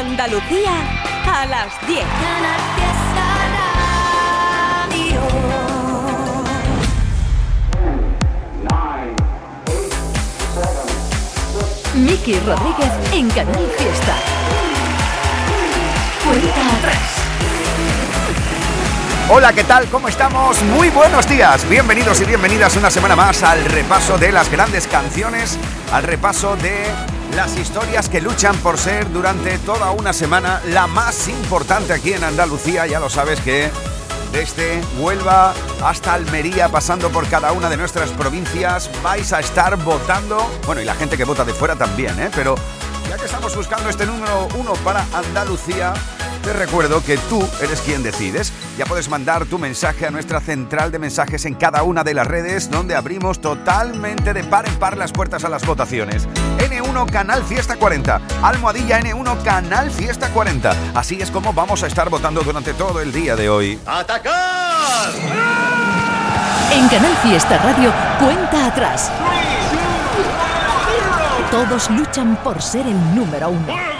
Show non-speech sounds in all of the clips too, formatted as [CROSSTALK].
Andalucía a las 10. Miki Rodríguez en Canal Fiesta. Hola, ¿qué tal? ¿Cómo estamos? Muy buenos días. Bienvenidos y bienvenidas una semana más al repaso de las grandes canciones, al repaso de las historias que luchan por ser durante toda una semana la más importante aquí en Andalucía. Ya lo sabes que desde Huelva hasta Almería, pasando por cada una de nuestras provincias, vais a estar votando. Bueno, y la gente que vota de fuera también, ¿eh? Pero ya que estamos buscando este número uno para Andalucía, te recuerdo que tú eres quien decides. Ya puedes mandar tu mensaje a nuestra central de mensajes en cada una de las redes, donde abrimos totalmente de par en par las puertas a las votaciones. N1 Canal Fiesta 40, Almohadilla N1 Canal Fiesta 40. Así es como vamos a estar votando durante todo el día de hoy. ¡Atacar! En Canal Fiesta Radio, cuenta atrás. Todos luchan por ser el número uno.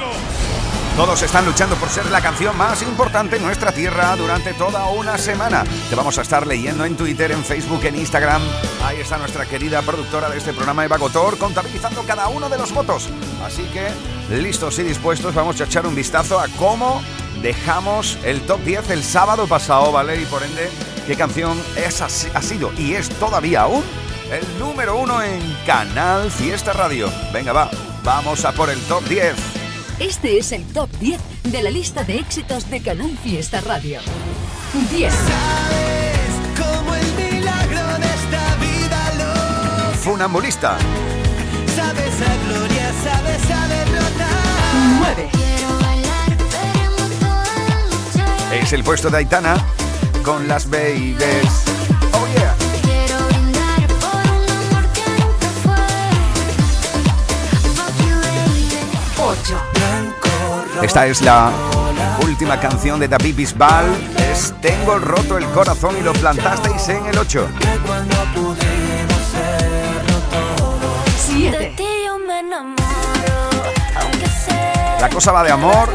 Todos están luchando por ser la canción más importante en nuestra tierra durante toda una semana. Te vamos a estar leyendo en Twitter, en Facebook, en Instagram. Ahí está nuestra querida productora de este programa, Eva Gotor, contabilizando cada uno de los votos. Así que, listos y dispuestos, vamos a echar un vistazo a cómo dejamos el top 10 el sábado pasado, ¿vale? Y por ende, qué canción es, ha sido y es todavía aún el número uno en Canal Fiesta Radio. Venga, va, vamos a por el top 10. Este es el top 10 de la lista de éxitos de Canal Fiesta Radio. 10. Como el milagro de esta vida lo Funambulista. sabes a gloria, sabes a derrota. 9. Es el puesto de Aitana con las babies. Oh yeah. Quiero brindar por un amor que nunca fue. Fuck you, baby. 8. Esta es la última canción de David Bisbal. Es Tengo roto el corazón y lo plantasteis en el 8. 7. De ti yo me enamoro, aunque sea. La cosa va de amor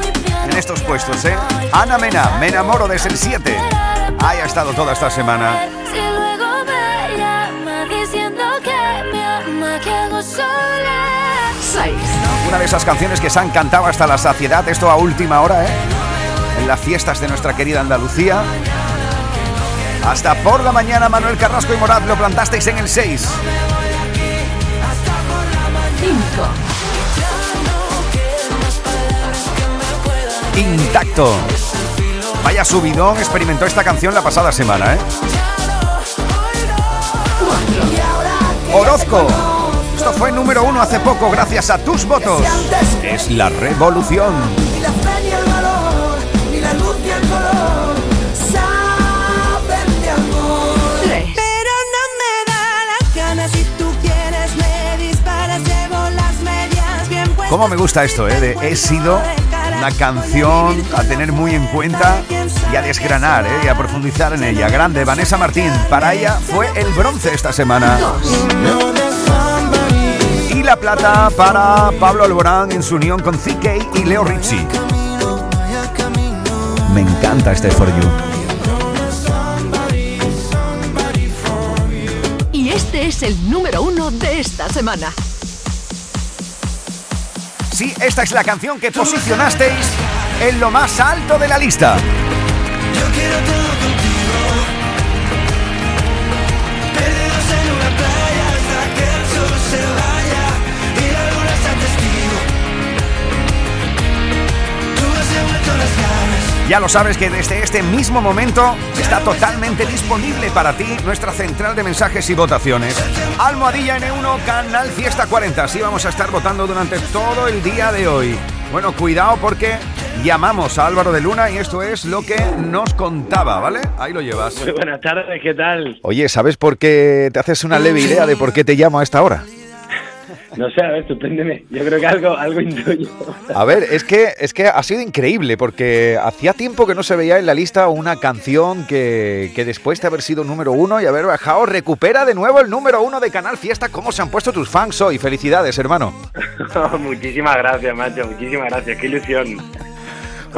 en estos puestos, ¿eh? Ana Mena, me enamoro desde el 7. Ahí ha estado toda esta semana. Si luego me llama diciendo que me ama, que hago sola. 6. Una de esas canciones que se han cantado hasta la saciedad, esto a última hora, ¿eh? En las fiestas de nuestra querida Andalucía. Hasta por la mañana, Manuel Carrasco y Morat lo plantasteis en el 6. 5. Intacto. Vaya subidón experimentó esta canción la pasada semana, ¿eh? Orozco. Esto fue número uno hace poco gracias a tus votos. Es la revolución. Ni la fe ni el valor, ni la luz ni el color, saben de amor. 3. Pero no me da la gana si tú quieres me disparas, llevo las medias bien puestas. ¿Cómo me gusta esto, eh? De he sido una canción a tener muy en cuenta y a desgranar, eh, y a profundizar en ella. Grande, Vanessa Martín. Para ella fue el bronce esta semana. 2. La plata para Pablo Alborán en su unión con CK y Leo Rizzi. Me encanta este For You. Y este es el número uno de esta semana. Sí, esta es la canción que posicionasteis en lo más alto de la lista. Yo quiero todo Ya lo sabes que desde este mismo momento está totalmente disponible para ti nuestra central de mensajes y votaciones. Almohadilla N1, Canal Fiesta 40. Así vamos a estar votando durante todo el día de hoy. Bueno, cuidado porque llamamos a Álvaro de Luna y esto es lo que nos contaba, ¿vale? Ahí lo llevas. Muy buenas tardes, ¿qué tal? Oye, ¿sabes por qué te haces una leve idea de por qué te llamo a esta hora? No sé, a ver, sorpréndeme. Yo creo que algo, algo intuyo. A ver, es que, es que ha sido increíble porque hacía tiempo que no se veía en la lista una canción que, que después de haber sido número uno y haber bajado recupera de nuevo el número uno de Canal Fiesta. ¿Cómo se han puesto tus fans hoy? Felicidades, hermano. [LAUGHS] muchísimas gracias, macho, muchísimas gracias, qué ilusión.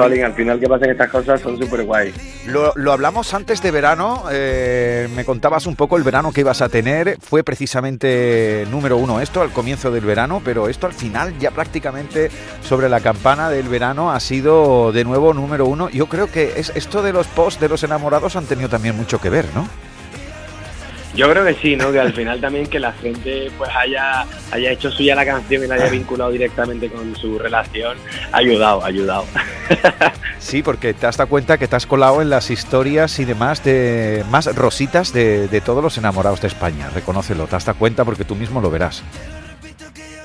Al final que pasen estas cosas son súper guay. Lo, lo hablamos antes de verano, eh, me contabas un poco el verano que ibas a tener, fue precisamente número uno esto al comienzo del verano, pero esto al final ya prácticamente sobre la campana del verano ha sido de nuevo número uno. Yo creo que es, esto de los posts de los enamorados han tenido también mucho que ver, ¿no? Yo creo que sí, ¿no? Que al final también que la gente pues haya, haya hecho suya la canción y la haya vinculado directamente con su relación, ha ayudado, ha ayudado. [LAUGHS] Sí, porque te has dado cuenta que te has colado en las historias y demás de más rositas de, de todos los enamorados de España. Reconócelo, te has dado cuenta porque tú mismo lo verás.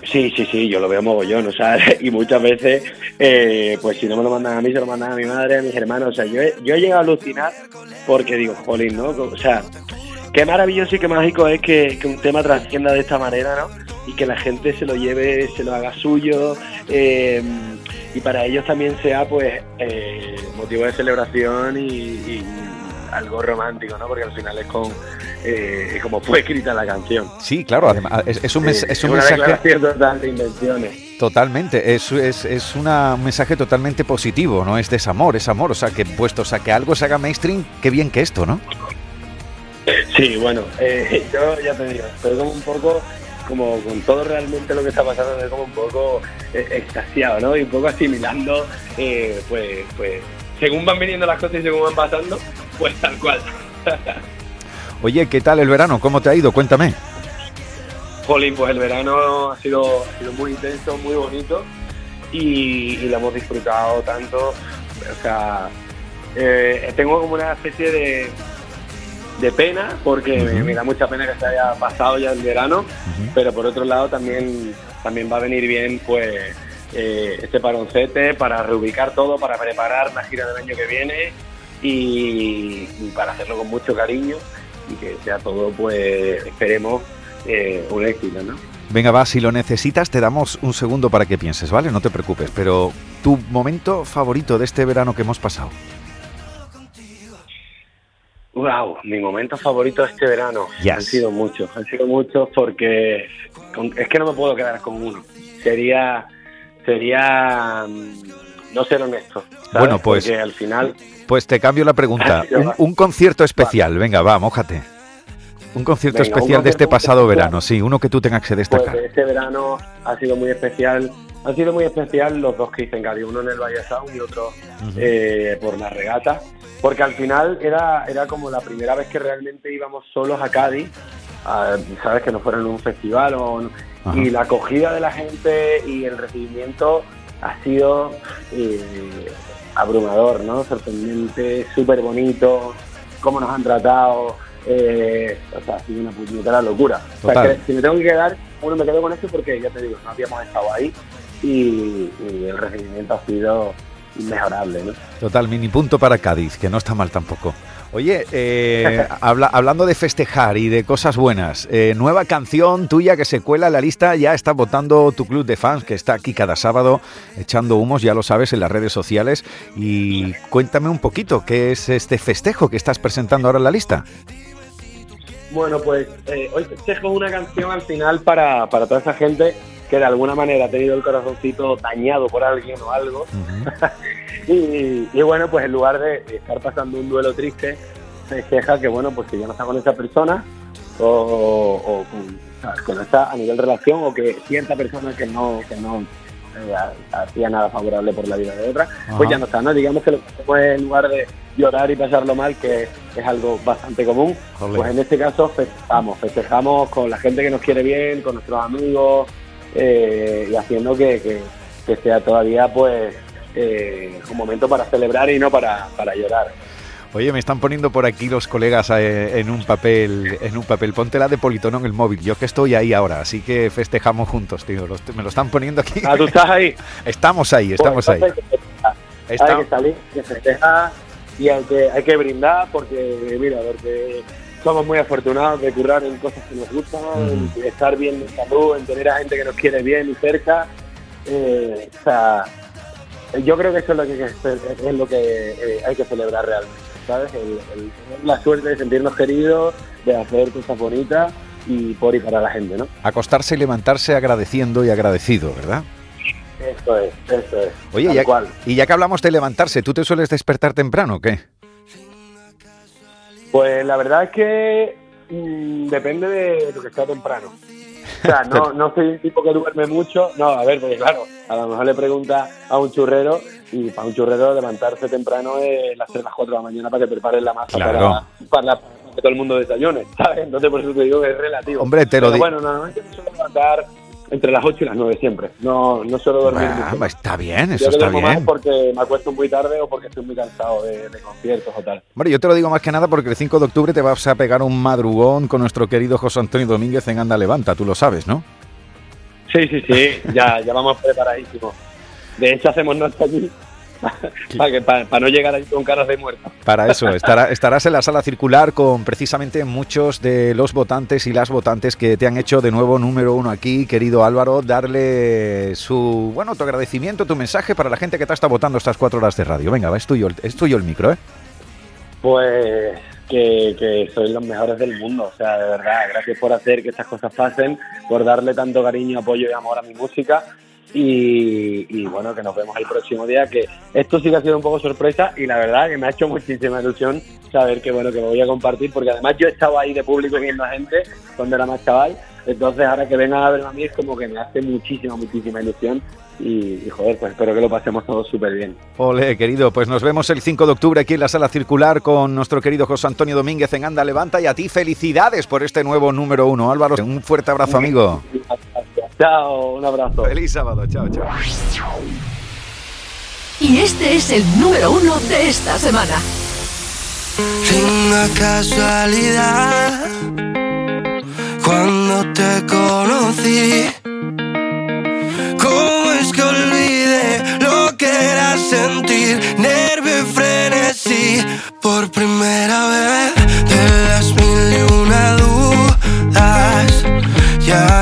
Sí, sí, sí, yo lo veo mogollón, o sea, [LAUGHS] y muchas veces, eh, pues si no me lo mandan a mí, se lo mandan a mi madre, a mis hermanos, o sea, yo he, yo he llegado a alucinar porque digo, jolín, ¿no? O sea, qué maravilloso y qué mágico es que, que un tema trascienda de esta manera, ¿no? Y que la gente se lo lleve, se lo haga suyo, eh, y para ellos también sea, pues, eh, motivo de celebración y, y algo romántico, ¿no? Porque al final es con, eh, como fue escrita la canción. Sí, claro, además es, es un, mes- es un una mensaje total de invenciones. totalmente, es, es, es una- un mensaje totalmente positivo, no es desamor, es amor, o sea que puestos a que algo se haga mainstream, qué bien que esto, ¿no? Sí, bueno, eh, [LAUGHS] yo ya te digo, estoy como un poco, como con todo realmente lo que está pasando, estoy como un poco eh, extasiado, ¿no? Y un poco asimilando, eh, pues, pues, según van viniendo las cosas y según van pasando, pues tal cual. [LAUGHS] Oye, ¿qué tal el verano? ¿Cómo te ha ido? Cuéntame. Jolín, pues el verano ha sido, ha sido muy intenso, muy bonito y, y lo hemos disfrutado tanto. O sea, eh, tengo como una especie de, de pena porque me, da mucha pena que se haya pasado ya el verano, pero por otro lado también, también va a venir bien pues eh, este paroncete para reubicar todo, para preparar la gira del año que viene y, y para hacerlo con mucho cariño y que sea todo pues esperemos eh, un éxito, ¿no? Venga, va, si lo necesitas te damos un segundo para que pienses, ¿vale? No te preocupes, pero tu momento favorito de este verano que hemos pasado. Wow, mi momento favorito de este verano Yes. han sido muchos, han sido muchos porque con- es que no me puedo quedar con uno. Sería, sería mm, no ser honesto. ¿sabes? Bueno, pues- porque al final Pues te cambio la pregunta. [LAUGHS] Un, concierto especial, venga, va, mójate. Un concierto Venga, un especial de este pasado especial. verano, sí, uno que tú tengas que pues, destacar. este verano ha sido muy especial. Han sido muy especial los dos que hice en Cádiz, uno en el Valle Sound y otro eh, por la regata, porque al final era, era como la primera vez que realmente íbamos solos a Cádiz, a- sabes que no fuera en un festival o, Ajá. y la acogida de la gente y el recibimiento ha sido eh, abrumador, ¿no? Sorprendente, súper bonito, cómo nos han tratado, eh, o sea, ha sido una puñetera locura. O sea, que si me tengo que quedar, bueno, me quedo con esto porque ya te digo, no habíamos estado ahí y, y el recibimiento ha sido inmejorable, ¿no? Total, mini punto para Cádiz, que no está mal tampoco. Oye, eh, [LAUGHS] habla- hablando de festejar y de cosas buenas, eh, nueva canción tuya que se cuela en la lista, ya está votando tu club de fans, que está aquí cada sábado echando humos, ya lo sabes, en las redes sociales. Y cuéntame un poquito, ¿qué es este festejo que estás presentando ahora en la lista? Bueno, pues eh, hoy festejo una canción al final para, para toda esa gente que de alguna manera ha tenido el corazoncito dañado por alguien o algo. [LAUGHS] Y, y bueno, pues en lugar de estar pasando un duelo triste, festeja que bueno, pues que ya no está con esa persona o, o con, ¿sabes? que no está a nivel relación o que cierta persona que no, que no eh, ha- hacía nada favorable por la vida de otra, pues Ajá. ya no está, ¿no? Digamos que lo que es, en lugar de llorar y pasarlo mal, que es algo bastante común, Jolín. pues en este caso festejamos, festejamos con la gente que nos quiere bien, con nuestros amigos eh, y haciendo que, que- que sea todavía pues eh, un momento para celebrar y no para, para llorar. Oye, me están poniendo por aquí los colegas eh, en un papel, en un papel. Ponte la de politono en el móvil. Yo que estoy ahí ahora, así que festejamos juntos, tío. Los- me lo están poniendo aquí. Ah, tú estás ahí. [LAUGHS] Estamos ahí, estamos Pues ahí. entonces hay que salir, que festejar y hay que, hay que brindar porque, mira, porque somos muy afortunados de currar en cosas que nos gustan, Ujú. en estar bien de salud, en tener a gente que nos quiere bien y cerca. Eh, o sea, yo creo que eso es lo que, es lo que eh, hay que celebrar realmente, ¿sabes? El, el la suerte de sentirnos queridos, de hacer cosas bonitas y por y para la gente, ¿no? Acostarse y levantarse agradeciendo y agradecido, ¿verdad? Eso es, eso es. Oye, ya- y ya que hablamos de levantarse, ¿tú te sueles despertar temprano o qué? Pues la verdad es que mm, depende de lo que sea temprano. O sea, no, no soy un tipo que duerme mucho. No, a ver, porque claro, a lo mejor le pregunta a un churrero y para un churrero levantarse temprano es hacer las 4 de la mañana para que prepares la masa Claro. para, para, la- que todo el mundo desayune, ¿sabes? Entonces por eso te digo que es relativo. Hombre, te lo Pero di- bueno, normalmente me suelo levantar entre las 8 y las 9 siempre. No, no suelo dormir Ah, mucho. está bien, Yo eso está duermo más bien. porque me acuesto muy tarde o porque estoy muy cansado de, de conciertos o tal. Hombre, yo te lo digo más que nada porque el 5 de octubre te vas a pegar un madrugón con nuestro querido José Antonio Domínguez en Anda Levanta, tú lo sabes, ¿no? Sí, sí, sí, ya, ya vamos preparadísimos. De hecho, hacemos noche allí [LAUGHS] para, que, para, para no llegar ahí con caras de muerto. Para eso, [LAUGHS] estará- estarás en la sala circular con precisamente muchos de los votantes y las votantes que te han hecho de nuevo número uno aquí, querido Álvaro, darle su, bueno, tu agradecimiento, tu mensaje para la gente que te está votando estas cuatro horas de radio. Venga, va, es tuyo, el- es tuyo el micro, ¿eh? Pues que, que sois los mejores del mundo, o sea, de verdad, gracias por hacer que estas cosas pasen, por darle tanto cariño, apoyo y amor a mi música. Y, y bueno, que nos vemos el próximo día, que esto sí que ha sido un poco sorpresa y la verdad que me ha hecho muchísima ilusión saber que bueno, que me voy a compartir, porque además yo estaba ahí de público viendo a gente cuando era más chaval, entonces ahora que vengan a verme a mí es como que me hace muchísima, muchísima ilusión y, y, joder, pues espero que lo pasemos todos súper bien. Ole, querido, pues nos vemos el 5 de octubre aquí en la sala circular con nuestro querido José Antonio Domínguez en Anda Levanta y a ti felicidades por este nuevo número uno. Álvaro, un fuerte abrazo, amigo. Chao, un abrazo. Feliz sábado, chao, chao. Y este es el número uno de esta semana. Una casualidad cuando te conocí. ¿Cómo es que olvidé lo que era sentir nervio y frenesí por primera vez de las mil y una dudas? Ya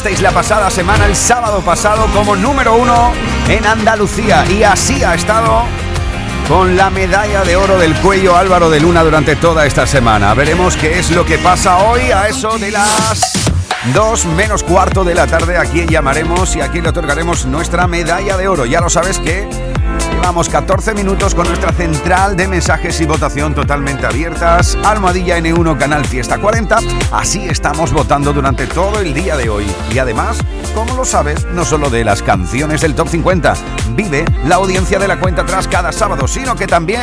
situasteis la pasada semana, el sábado pasado, como número uno en Andalucía. Y así ha estado con la medalla de oro del cuello Álvaro de Luna durante toda esta semana. Veremos qué es lo que pasa hoy a eso de las 2 menos cuarto de la tarde. A quién llamaremos y a le otorgaremos nuestra medalla de oro. Ya lo sabes que Llevamos 14 minutos con nuestra central de mensajes y votación totalmente abiertas. Almohadilla N1 Canal Fiesta 40. Así estamos votando durante todo el día de hoy. Y además, como lo sabes, no solo de las canciones del Top 50, vive la audiencia de la cuenta atrás cada sábado, sino que también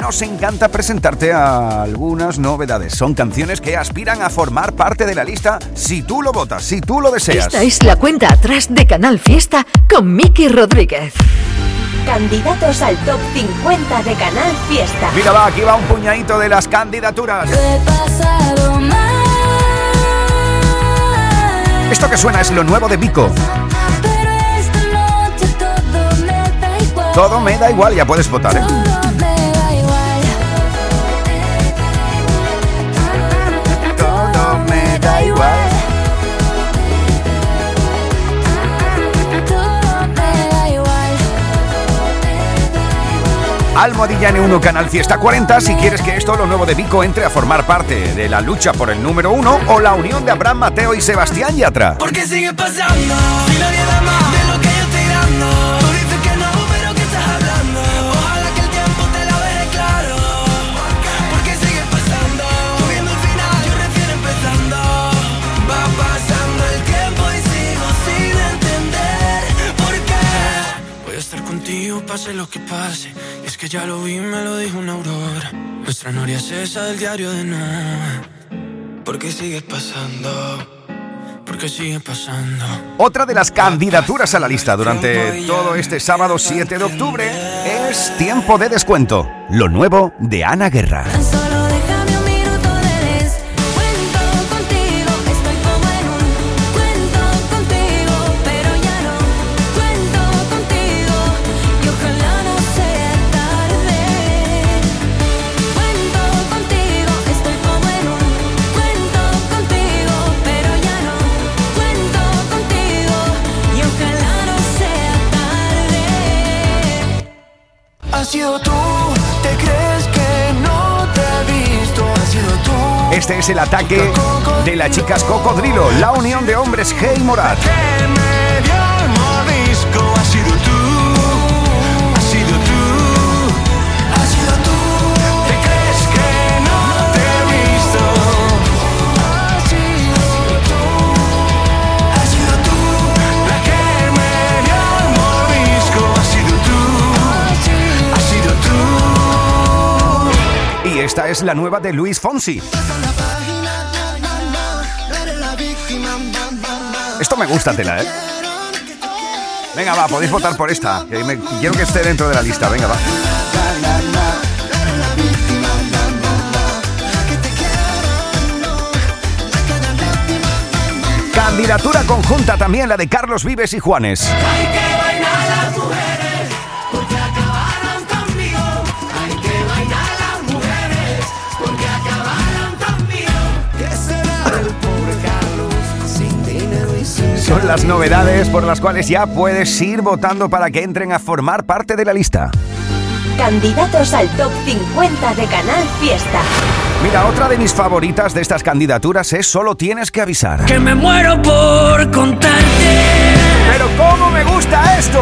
nos encanta presentarte a algunas novedades. Son canciones que aspiran a formar parte de la lista si tú lo votas, si tú lo deseas. Esta es la cuenta atrás de Canal Fiesta con Miki Rodríguez. Candidatos al top 50 de Canal Fiesta. Mira, va, aquí va un puñadito de las candidaturas. Esto que suena es lo nuevo de Vico. Todo me da igual, ya puedes votar, ¿eh? Almohadilla N1 Canal Fiesta 40 si quieres que esto, lo nuevo de Vico, entre a formar parte de la lucha por el número uno o la unión de Abraham, Mateo y Sebastián Yatra. Porque sigue pasando, si nadie da más de lo que yo estoy dando. Tú dices que no, pero ¿qué estás hablando? Ojalá que el tiempo te lo deje claro. Porque sigue pasando, tú viendo el final, yo recién empezando. Va pasando el tiempo y sigo sin entender por qué. Voy a estar contigo, pase lo que pase. Que ya lo vi, me lo dijo una aurora. Nuestra noria es esa del diario de no. Porque sigue pasando. Porque sigue pasando. Otra de las candidaturas a la lista durante todo este sábado 7 de octubre es Tiempo de Descuento, lo nuevo de Ana Guerra. Sido tú, te crees que no te he visto. Has sido tú. Este es el ataque de las chicas Cocodrilo, la unión de hombres Hey Morat. Esta es la nueva de Luis Fonsi. Esto me gusta, tela, ¿eh? Venga, va, podéis votar por esta. Quiero que esté dentro de la lista. Venga, va. Candidatura conjunta también la de Carlos Vives y Juanes. Son las novedades por las cuales ya puedes ir votando para que entren a formar parte de la lista. Candidatos al top 50 de Canal Fiesta. Mira, otra de mis favoritas de estas candidaturas es Solo tienes que avisar. Que me muero por contarte Pero ¿cómo me gusta esto?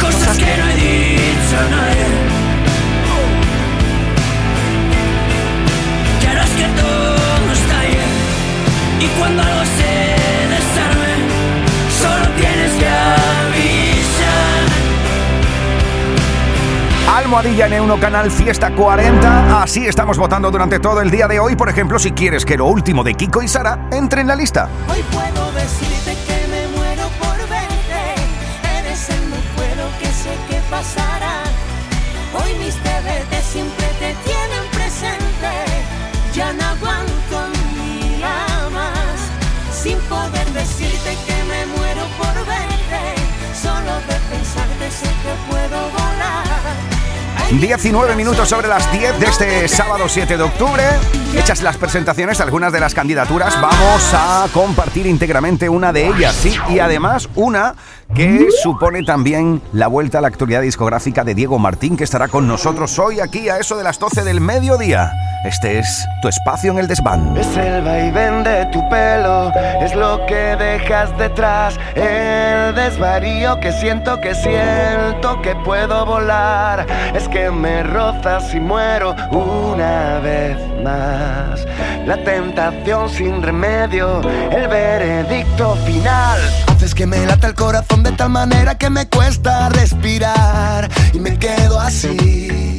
cosas que no he dicho a nadie. Almohadilla N1 Canal Fiesta 40. Así estamos votando durante todo el día de hoy. Por ejemplo, si quieres que lo último de Kiko y Sara entre en la lista. Hoy puedo decirte que me muero por verte. Eres el no que sé que pasará. Hoy mis TVT siempre te tienen presente. Ya no aguanto día más. Sin poder decirte que me muero por verte. Solo de pensarte sé que puedo volar. Ay, 19 minutos sobre las 10 de este sábado 7 de octubre. Hechas las presentaciones, algunas de las candidaturas, vamos a compartir íntegramente una de ellas, sí, y además una que supone también la vuelta a la actualidad discográfica de Diego Martín, que estará con nosotros hoy aquí a eso de las 12 del mediodía. Este es tu espacio en el desván. Es el vaivén de tu pelo, es lo que dejas detrás, el desvarío que siento, que siento que puedo volar, es que me rozas y muero una vez más. La tentación sin remedio, el veredicto final, haces que me lata el corazón de tal manera que me cuesta respirar y me quedo así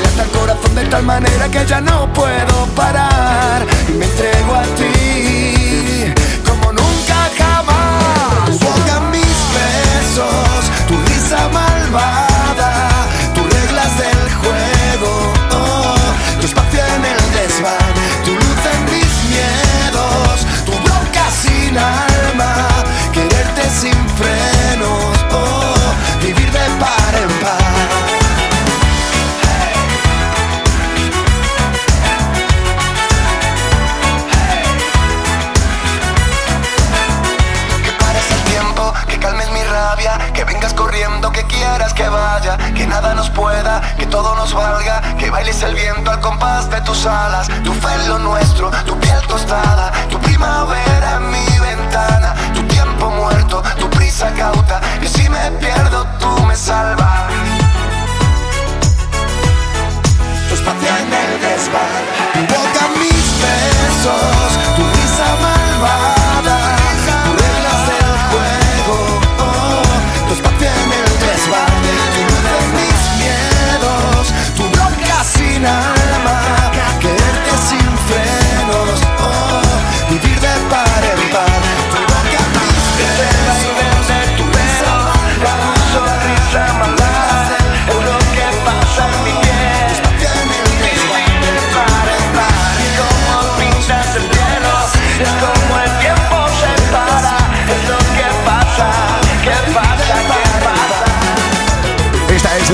el corazón de tal manera que ya no puedo parar y me entrego a ti como nunca jamás. Boca, mis besos, tu risa malvada, pueda, que todo nos valga, que bailes el viento al compás de tus alas, tu fe es lo nuestro, tu piel tostada, tu primavera en mi ventana, tu tiempo muerto, tu prisa cauta, que si me pierdo tú me salvas. Tu espacio en el desván, tu boca mis besos,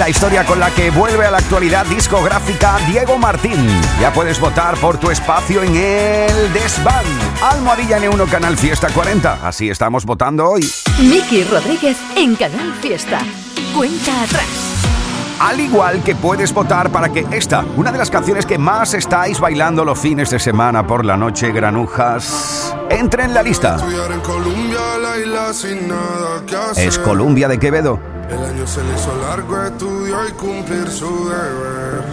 la historia con la que vuelve a la actualidad discográfica Diego Martín. Ya puedes votar por tu espacio en el Desván. Almohadilla N1 Canal Fiesta 40. Así estamos votando hoy. Miki Rodríguez en Canal Fiesta. Cuenta atrás. Al igual que puedes votar para que esta, una de las canciones que más estáis bailando los fines de semana por la noche, granujas, entre en la lista. Estudiar en Colombia, la isla sin nada que hacer. Es Columbia de Quevedo. El año se le hizo largo, estudió y cumplir su deber.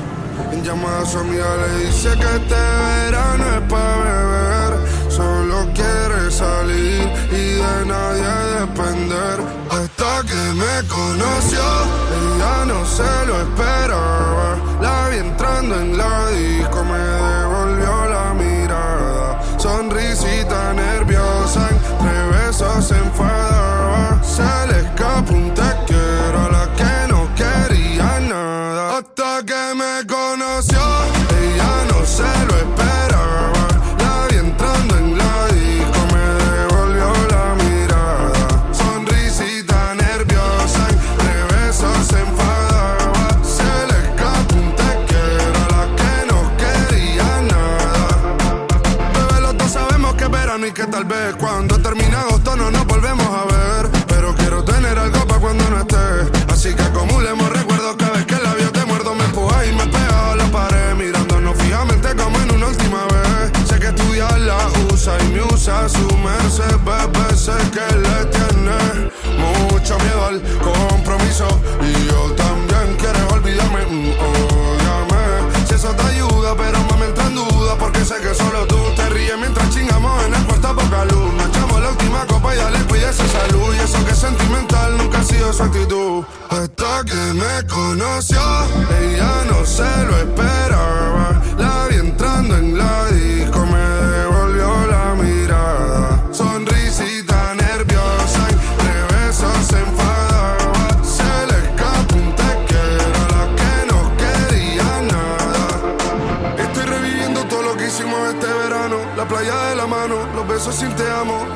En llamada a su amiga le dice que este verano es para beber. Solo quiere salir y de nadie depender. Hasta que me conoció, ella no se lo esperaba. La vi entrando en la disco, me devolvió se enfadaba. Se le su actitud. Hasta que me conoció, ella no se lo esperaba. La vi entrando en la disco,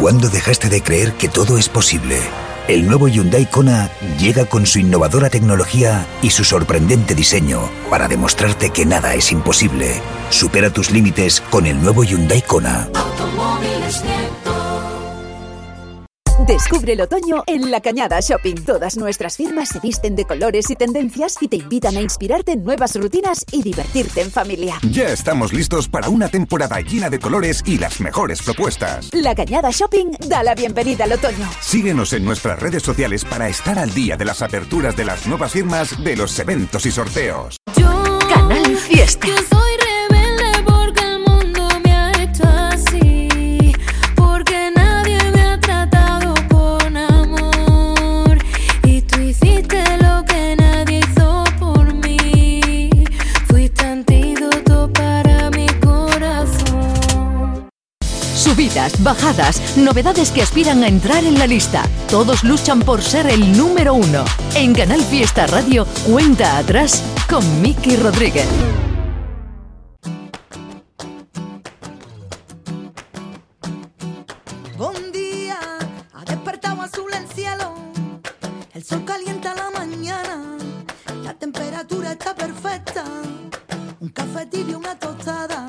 ¿Cuándo dejaste de creer que todo es posible? El nuevo Hyundai Kona llega con su innovadora tecnología y su sorprendente diseño para demostrarte que nada es imposible. Supera tus límites con el nuevo Hyundai Kona. Descubre el otoño en La Cañada Shopping. Todas nuestras firmas se visten de colores y tendencias y te invitan a inspirarte en nuevas rutinas y divertirte en familia. Ya estamos listos para una temporada llena de colores y las mejores propuestas. La Cañada Shopping da la bienvenida al otoño. Síguenos en nuestras redes sociales para estar al día de las aperturas de las nuevas firmas, de los eventos y sorteos. Canal Fiesta. Subidas, bajadas, novedades que aspiran a entrar en la lista. Todos luchan por ser el número uno. En Canal Fiesta Radio, cuenta atrás con Miki Rodríguez. Buen día, ha despertado azul el cielo. El sol calienta la mañana. La temperatura está perfecta. Un café tibio, una tostada.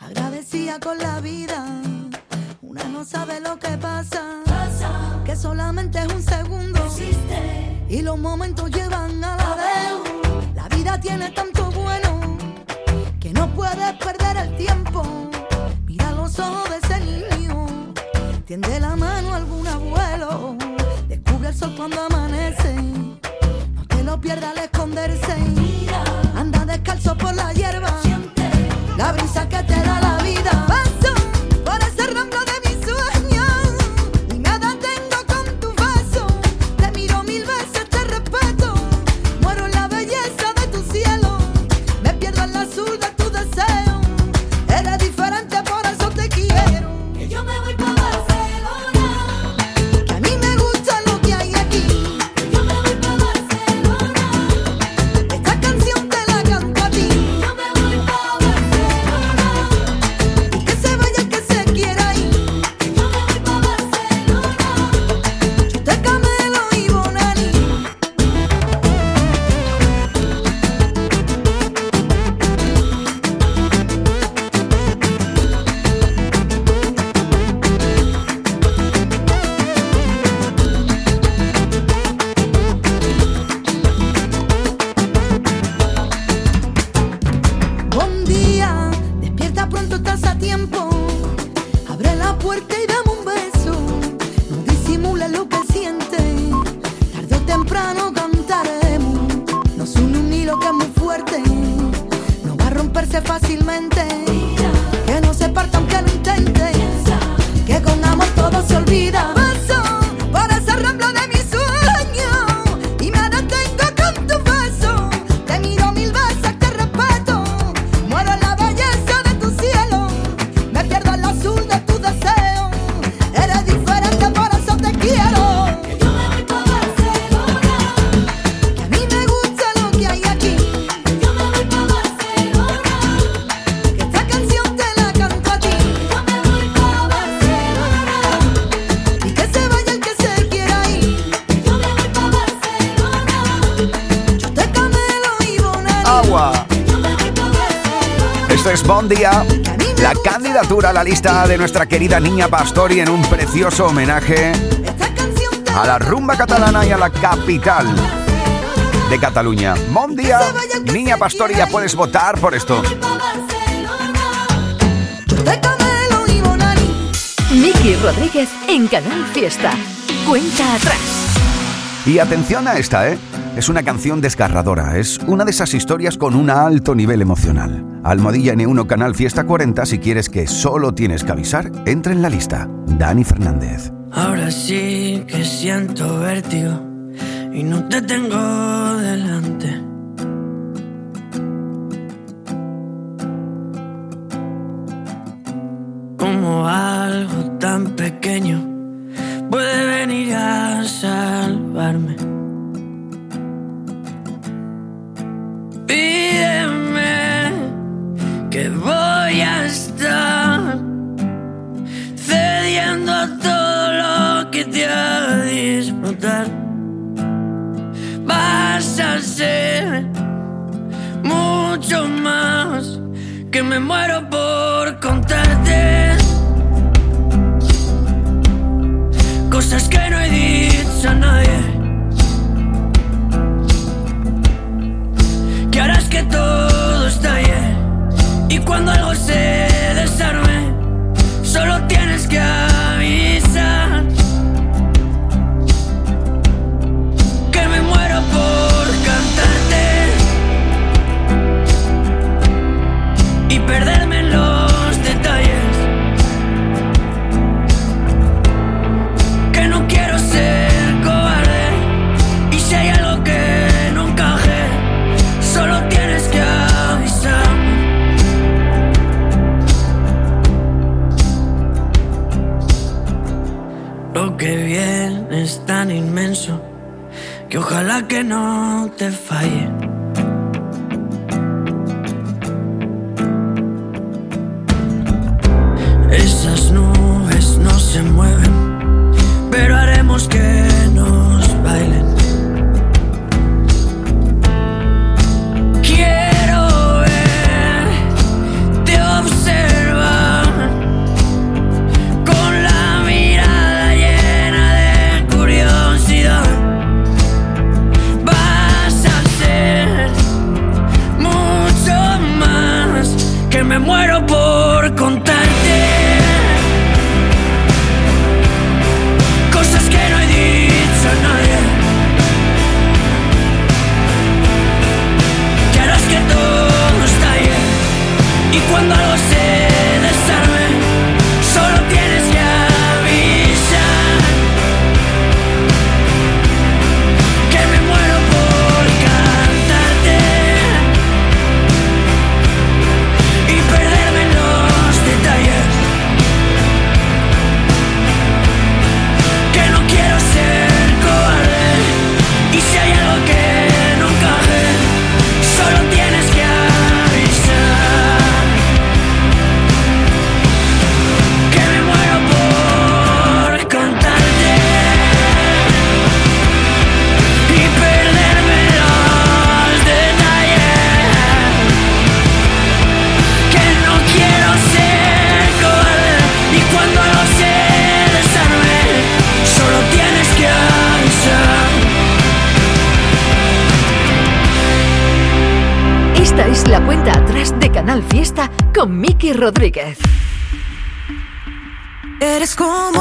Agradecida con la vida. Solamente es un segundo. Y los momentos llevan a la vez. La vida tiene tanto bueno que no puedes perder el tiempo. Mira los ojos de ese niño. Tiende la mano a algún abuelo. Descubre el sol cuando amanece. No te lo pierdas al esconderse. Anda fácilmente. Que no se parta aunque lo intente. Que con amor todo se olvida. la candidatura a la lista de nuestra querida niña Pastori en un precioso homenaje a la rumba catalana y a la capital de Cataluña. Buen día, niña Pastori, ya puedes votar por esto. Miki Rodríguez en Canal Fiesta. Cuenta atrás. Y atención a esta, ¿eh? Es una canción desgarradora, es una de esas historias con un alto nivel emocional. Almohadilla N1 Canal Fiesta 40 si quieres que solo tienes que avisar, entra en la lista. Dani Fernández. Ahora sí que siento vértigo y no te tengo delante. todo lo que te haga disfrutar. Vas a ser mucho más que me muero por contarte. Cosas que no he dicho a nadie. que harás que todo estalle y cuando algo se que ojalá que no te falle. Rodríguez. Eres como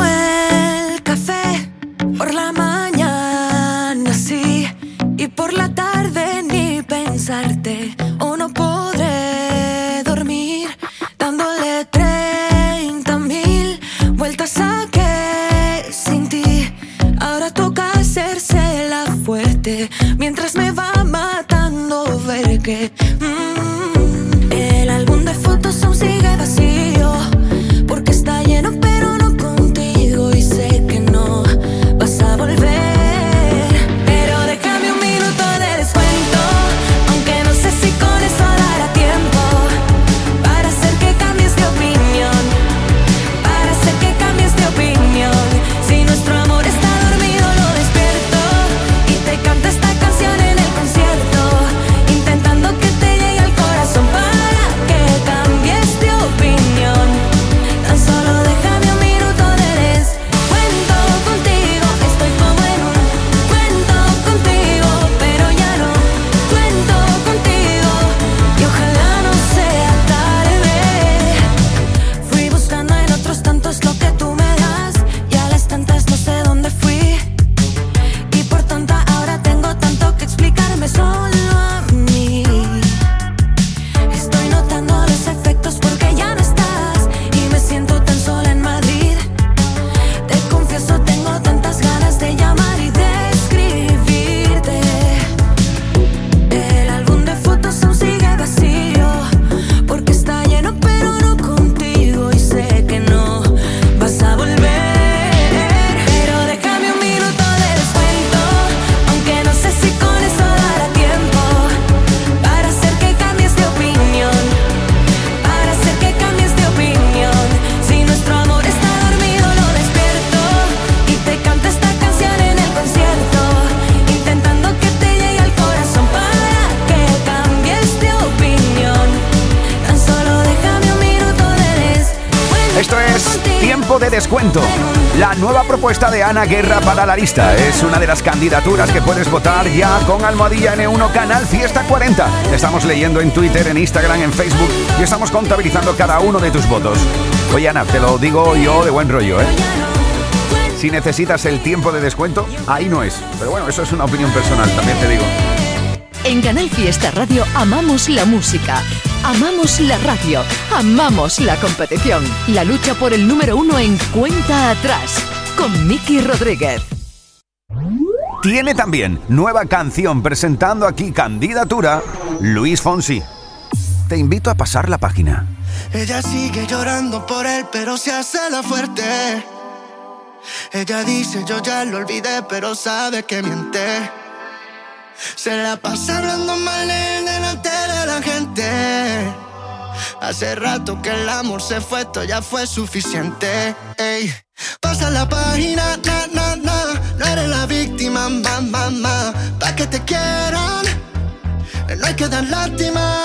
Es una de las candidaturas que puedes votar ya con Almohadilla N1 Canal Fiesta 40. Estamos leyendo en Twitter, en Instagram, en Facebook y estamos contabilizando cada uno de tus votos. Oye Ana, te lo digo yo de buen rollo, ¿eh? Si necesitas el tiempo de descuento, ahí no es. Pero bueno, eso es una opinión personal, también te digo. En Canal Fiesta Radio amamos la música, amamos la radio, amamos la competición. La lucha por el número uno en cuenta atrás con Miki Rodríguez. Tiene también nueva canción presentando aquí candidatura Luis Fonsi. Te invito a pasar la página. Ella sigue llorando por él, pero se hace la fuerte. Ella dice yo ya lo olvidé, pero sabe que miente. Se la pasa hablando mal él delante de la gente. Hace rato que el amor se fue, esto ya fue suficiente. Ey. Pasa la página, na, na, na. No eres la víctima, ma, ma, ma. Pa' que te quieran, no hay que dar lástima.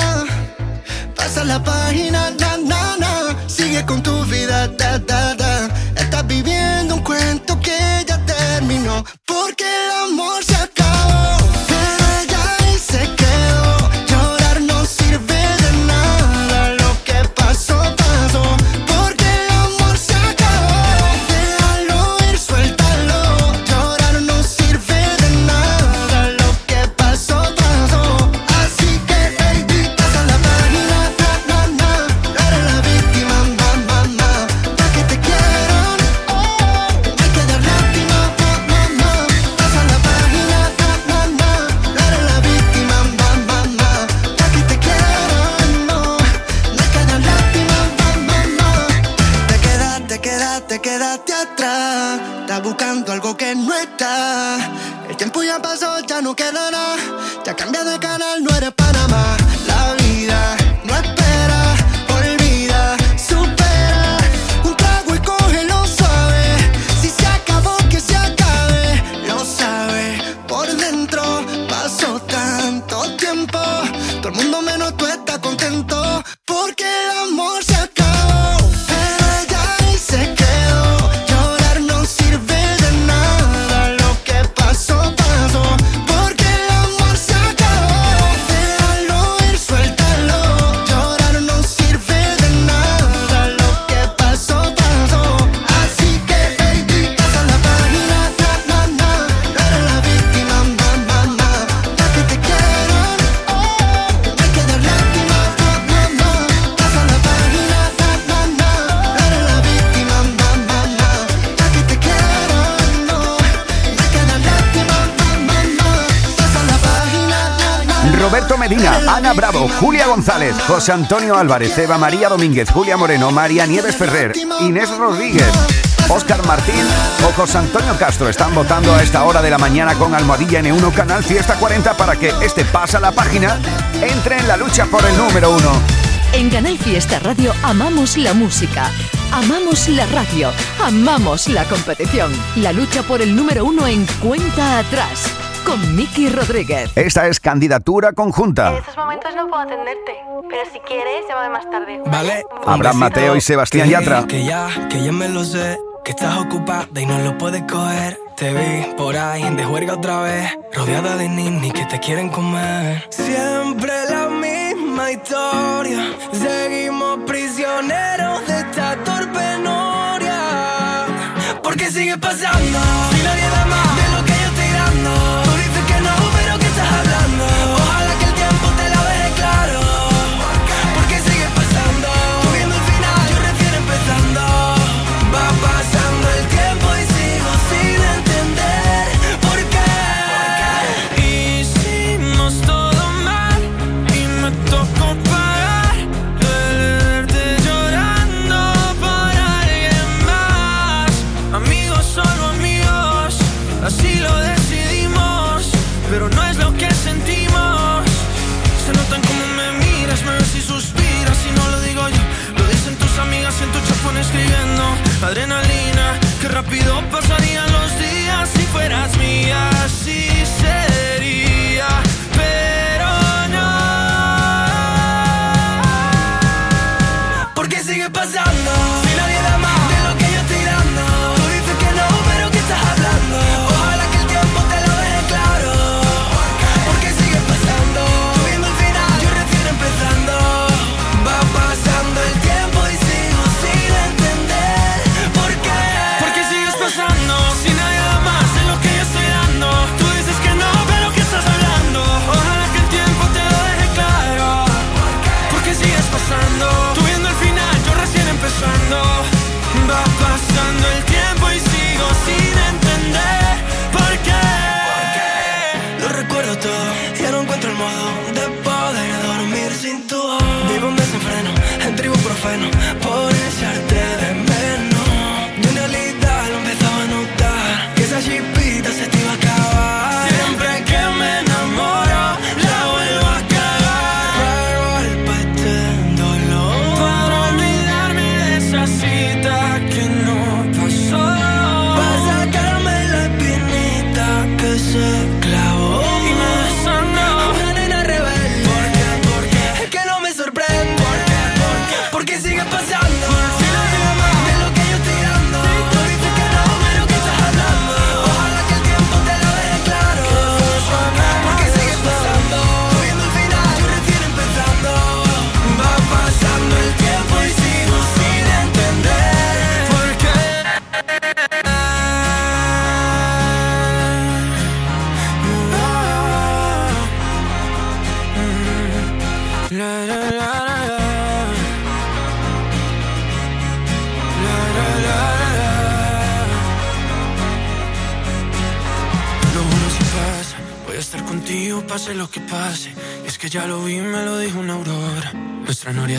Pasa la página, na, na, na. Sigue con tu vida, da, da, da. Estás viviendo un cuento que ya terminó. Porque el amor se González, José Antonio Álvarez, Eva María Domínguez, Julia Moreno, María Nieves Ferrer, Inés Rodríguez, Óscar Martín o José Antonio Castro están votando a esta hora de la mañana con Almohadilla N1 Canal Fiesta 40 para que este pasa la página entre en la lucha por el número uno. En Canal Fiesta Radio amamos la música, amamos la radio, amamos la competición. La lucha por el número uno en cuenta atrás con Miki Rodríguez. Esta es candidatura conjunta. estos momentos no puedo atenderte, pero si quieres, llámame más tarde. Vale. Abraham Mateo y Sebastián que- Yatra. Que ya, que ya me lo sé. Que estás ocupada y no lo puedes coger. Te vi por ahí de juerga otra vez. Rodeada de ninis que te quieren comer. Siempre la misma historia. Seguimos prisioneros de esta torpe noria. Porque sigue pasando. Si nadie da más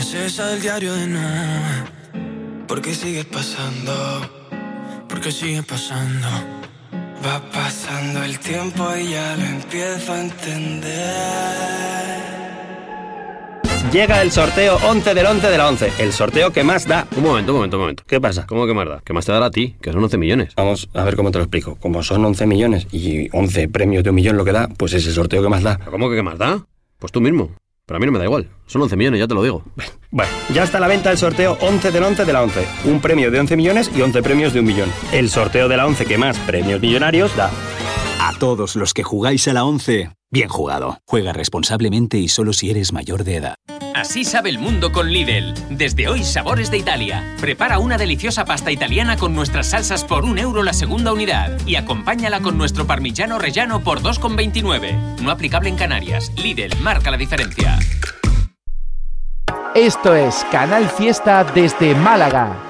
Nuestra noria es esa del diario de no. Porque sigue pasando, porque sigue pasando. Va pasando el tiempo y ya lo empiezo a entender. Llega el sorteo 11 del 11 de la 11, el sorteo que más da. Un momento, un momento, un momento. ¿Qué pasa? ¿Cómo que más da? Que más te dará a ti, que son 11 millones. Vamos a ver cómo te lo explico. Como son 11 millones y 11 premios de un millón lo que da, pues es el sorteo que más da. ¿Cómo que qué más da? Pues tú mismo. Pero a mí no me da igual. Son 11 millones, ya te lo digo. Bueno, ya está a la venta el sorteo 11 del 11 de la 11. Un premio de 11 millones y 11 premios de un millón. El sorteo de la 11 que más premios millonarios da. A todos los que jugáis a la 11, bien jugado. Juega responsablemente y solo si eres mayor de edad. Así sabe el mundo con Lidl. Desde hoy, sabores de Italia. Prepara una deliciosa pasta italiana con nuestras salsas por un euro la segunda unidad y acompáñala con nuestro parmigiano rellano por 2,29. No aplicable en Canarias. Lidl marca la diferencia. Esto es Canal Fiesta desde Málaga.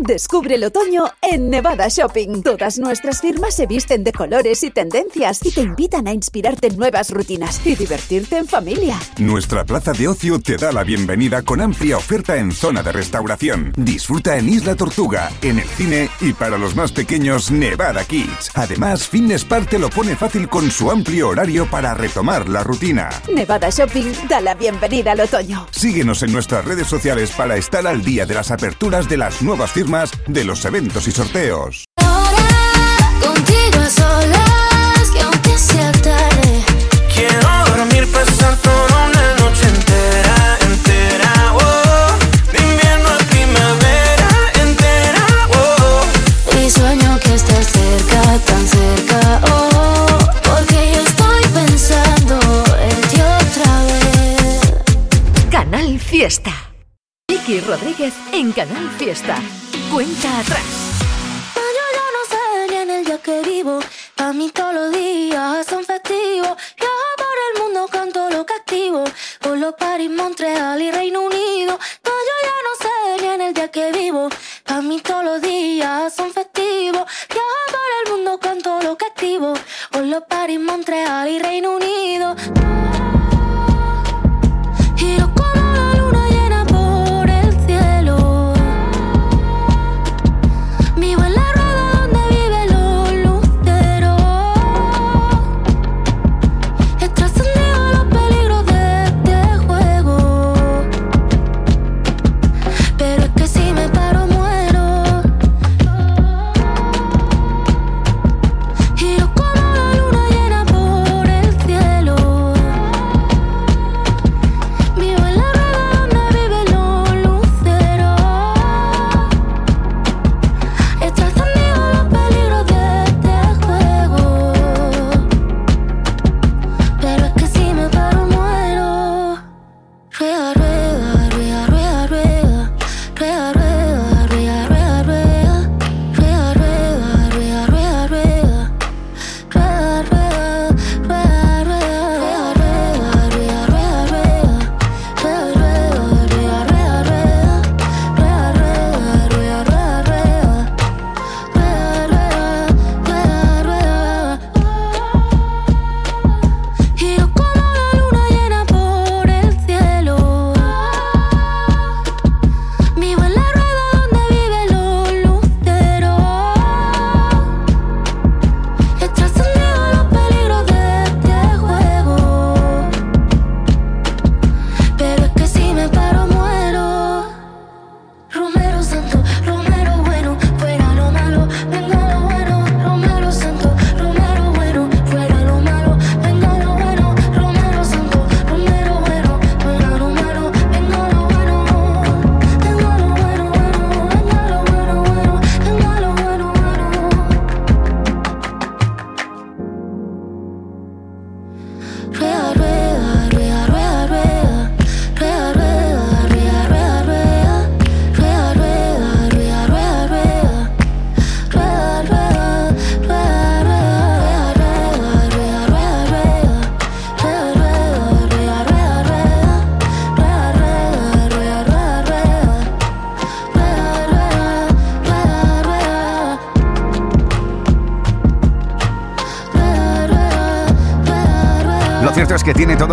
Descubre el otoño en Nevada Shopping. Todas nuestras firmas se visten de colores y tendencias y te invitan a inspirarte en nuevas rutinas y divertirte en familia. Nuestra plaza de ocio te da la bienvenida con amplia oferta en zona de restauración. Disfruta en Isla Tortuga, en el cine y para los más pequeños Nevada Kids. Además, Fitness Park te lo pone fácil con su amplio horario para retomar la rutina. Nevada Shopping da la bienvenida al otoño. Síguenos en nuestras redes sociales para estar al día de las aperturas de las nuevas firmas de los eventos y sorteos. Contigo a solas, que aunque sea tarde, Quiero dormir, pasar toda una noche entera, entera, oh. De invierno a primavera, entera, oh. y sueño que estás cerca, tan cerca, oh. Porque yo estoy pensando en ti otra vez. Canal Fiesta. Vicky Rodríguez en Canal Fiesta. Cuenta atrás. Yo ya no sé ni en el día que vivo. Pa' mí todos los días son festivos. Viajo por el mundo, canto lo que activo. Por los París, Montreal y Reino Unido. Yo ya no sé ni en el día que vivo. Pa' mí todos los días son festivos. Viajo por el mundo, canto lo que activo. Por los París, Montreal y Reino Unido.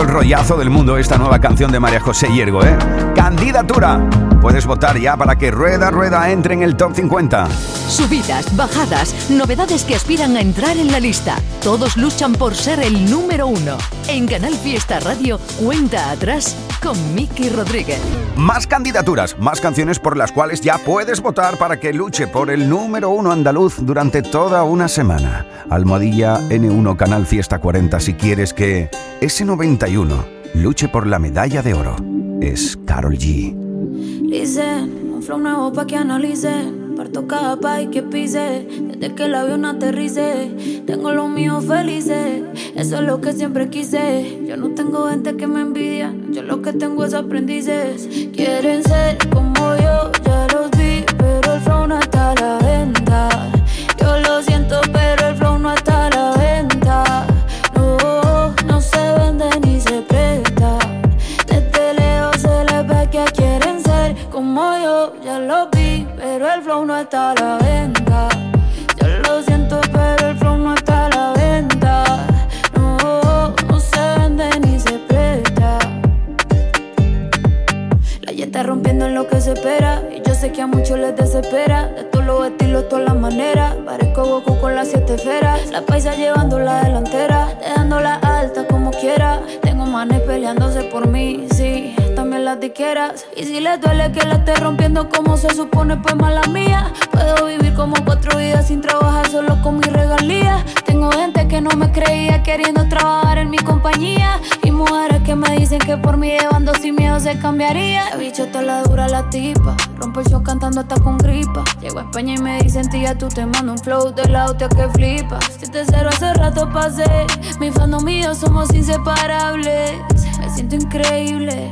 Todo el rollazo del mundo esta nueva canción de María José Hiergo, ¿eh? Candidatura. Puedes votar ya para que Rueda Rueda entre en el top 50. Subidas, bajadas, novedades que aspiran a entrar en la lista. Todos luchan por ser el número uno. En Canal Fiesta Radio, cuenta atrás con Miki Rodríguez. Más candidaturas, más canciones por las cuales ya puedes votar para que luche por el número uno andaluz durante toda una semana. Almohadilla N1 Canal Fiesta 40 si quieres que ese 91 luche por la medalla de oro. Es Carol G. Dicen, un flow nuevo pa' que analicen. Parto cada país que pise. Desde que el avión aterrice. Tengo los míos felices. Eso es lo que siempre quise. Yo no tengo gente que me envidia. Yo lo que tengo es aprendices. Quieren ser como yo, ya los vi. Pero el flow no está a la venta. Lo que se espera. Y yo sé que a muchos les desespera. De todos los estilos, todas las maneras. Parezco Goku con las siete esferas. La paisa llevando la delantera. Dejándola alta como quiera. Tengo manes peleándose por mí, sí. También las diqueras. Y si les duele que la esté rompiendo como se supone, pues mala mía. Puedo vivir como cuatro vidas sin trabajar solo con mi regalía. Tengo gente que no me creía queriendo trabajar en mi compañía. Y mujeres que me dicen que por mí llevando sin miedo se cambiaría. La bichota la dura la tipa. Rompo el show cantando hasta con gripa. Llego a España y me dicen, tía, tú te mando un flow de la hostia que flipa. Si te cero hace rato pasé. Mi fandom y yo somos inseparables. Me siento increíble.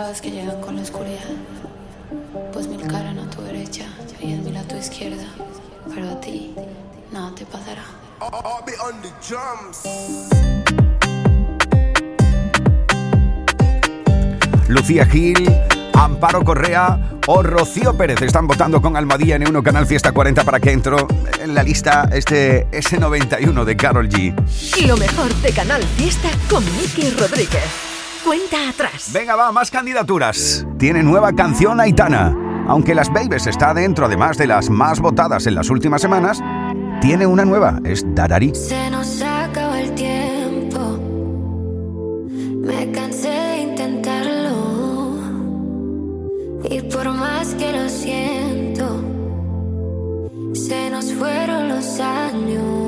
pruebas que llegan con la oscuridad. Pues mil caran a tu derecha y diez mil a tu izquierda, pero a ti nada te pasará. Lucía Gil, Amparo Correa o Rocío Pérez están votando con Almadía en uno Canal Fiesta 40 para que entro en la lista este S91 de Carol G. Lo mejor de Canal Fiesta con Miki Rodríguez. Cuenta atrás. Venga, va, más candidaturas. Tiene nueva canción Aitana. Aunque Las Babies está dentro, además de las más votadas en las últimas semanas, tiene una nueva, es Darari. Se nos acaba el tiempo. Me cansé de intentarlo. Y por más que lo siento, se nos fueron los años.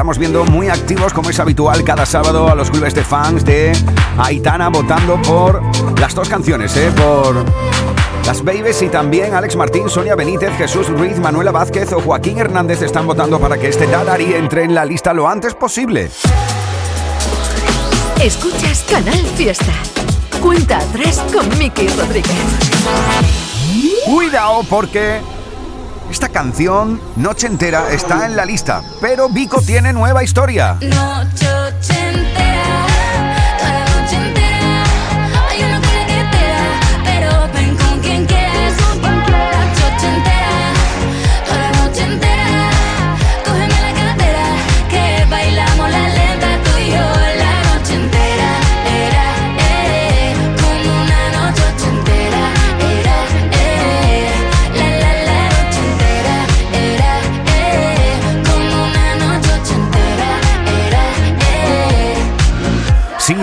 Estamos viendo muy activos como es habitual cada sábado a los clubes de fans de Aitana votando por las dos canciones, ¿eh? por las Babies y también Alex Martín, Sonia Benítez, Jesús Ruiz, Manuela Vázquez o Joaquín Hernández están votando para que este Dadari entre en la lista lo antes posible. Escuchas Canal Fiesta. Cuenta atrás con Miki Rodríguez. Cuidado porque esta canción, Noche Entera, está en la lista, pero Vico tiene nueva historia.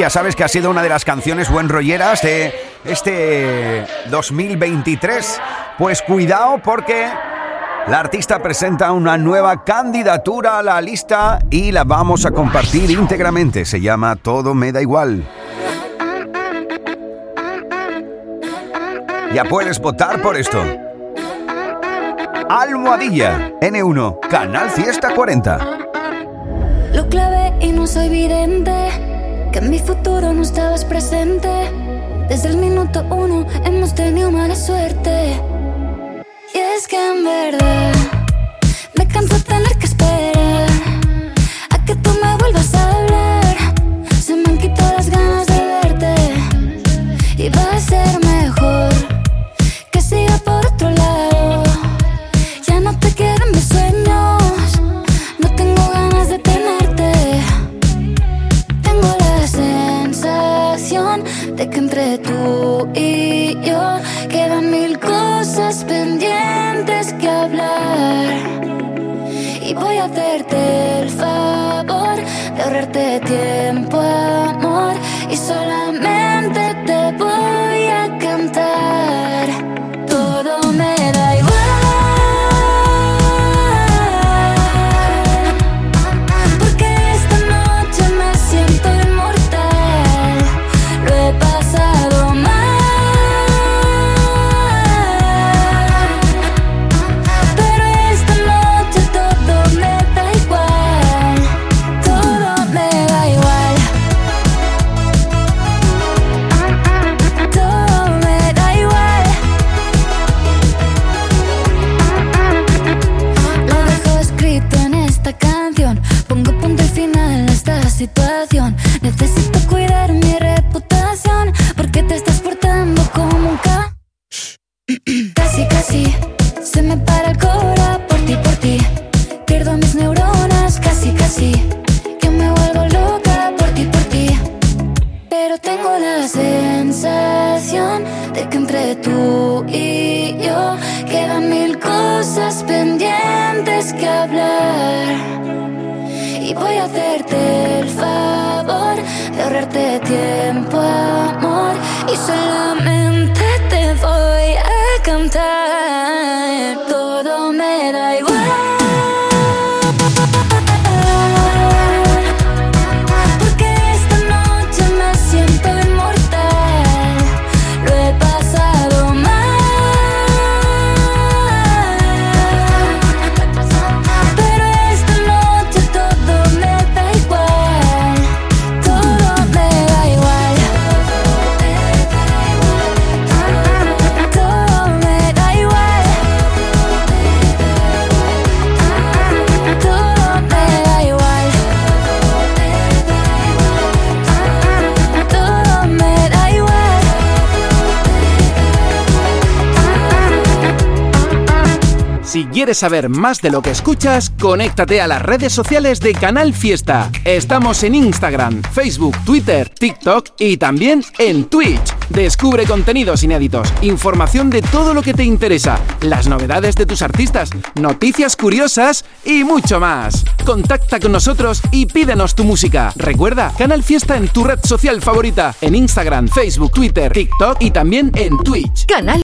Ya sabes que ha sido una de las canciones buen rolleras de este 2023. Pues cuidado porque la artista presenta una nueva candidatura a la lista y la vamos a compartir íntegramente. Se llama Todo me da igual. Ya puedes votar por esto. Almohadilla N1, Canal Fiesta 40. Lo clavé y no soy vidente. Que en mi futuro no estabas presente. Desde el minuto uno hemos tenido mala suerte. Y es que en verdad me canso tener que esperar a que tú me vuelvas a hablar. Ahorrarte tiempo, saber más de lo que escuchas, conéctate a las redes sociales de Canal Fiesta. Estamos en Instagram, Facebook, Twitter, TikTok y también en Twitch. Descubre contenidos inéditos, información de todo lo que te interesa, las novedades de tus artistas, noticias curiosas y mucho más. Contacta con nosotros y pídenos tu música. Recuerda, Canal Fiesta en tu red social favorita, en Instagram, Facebook, Twitter, TikTok y también en Twitch. Canal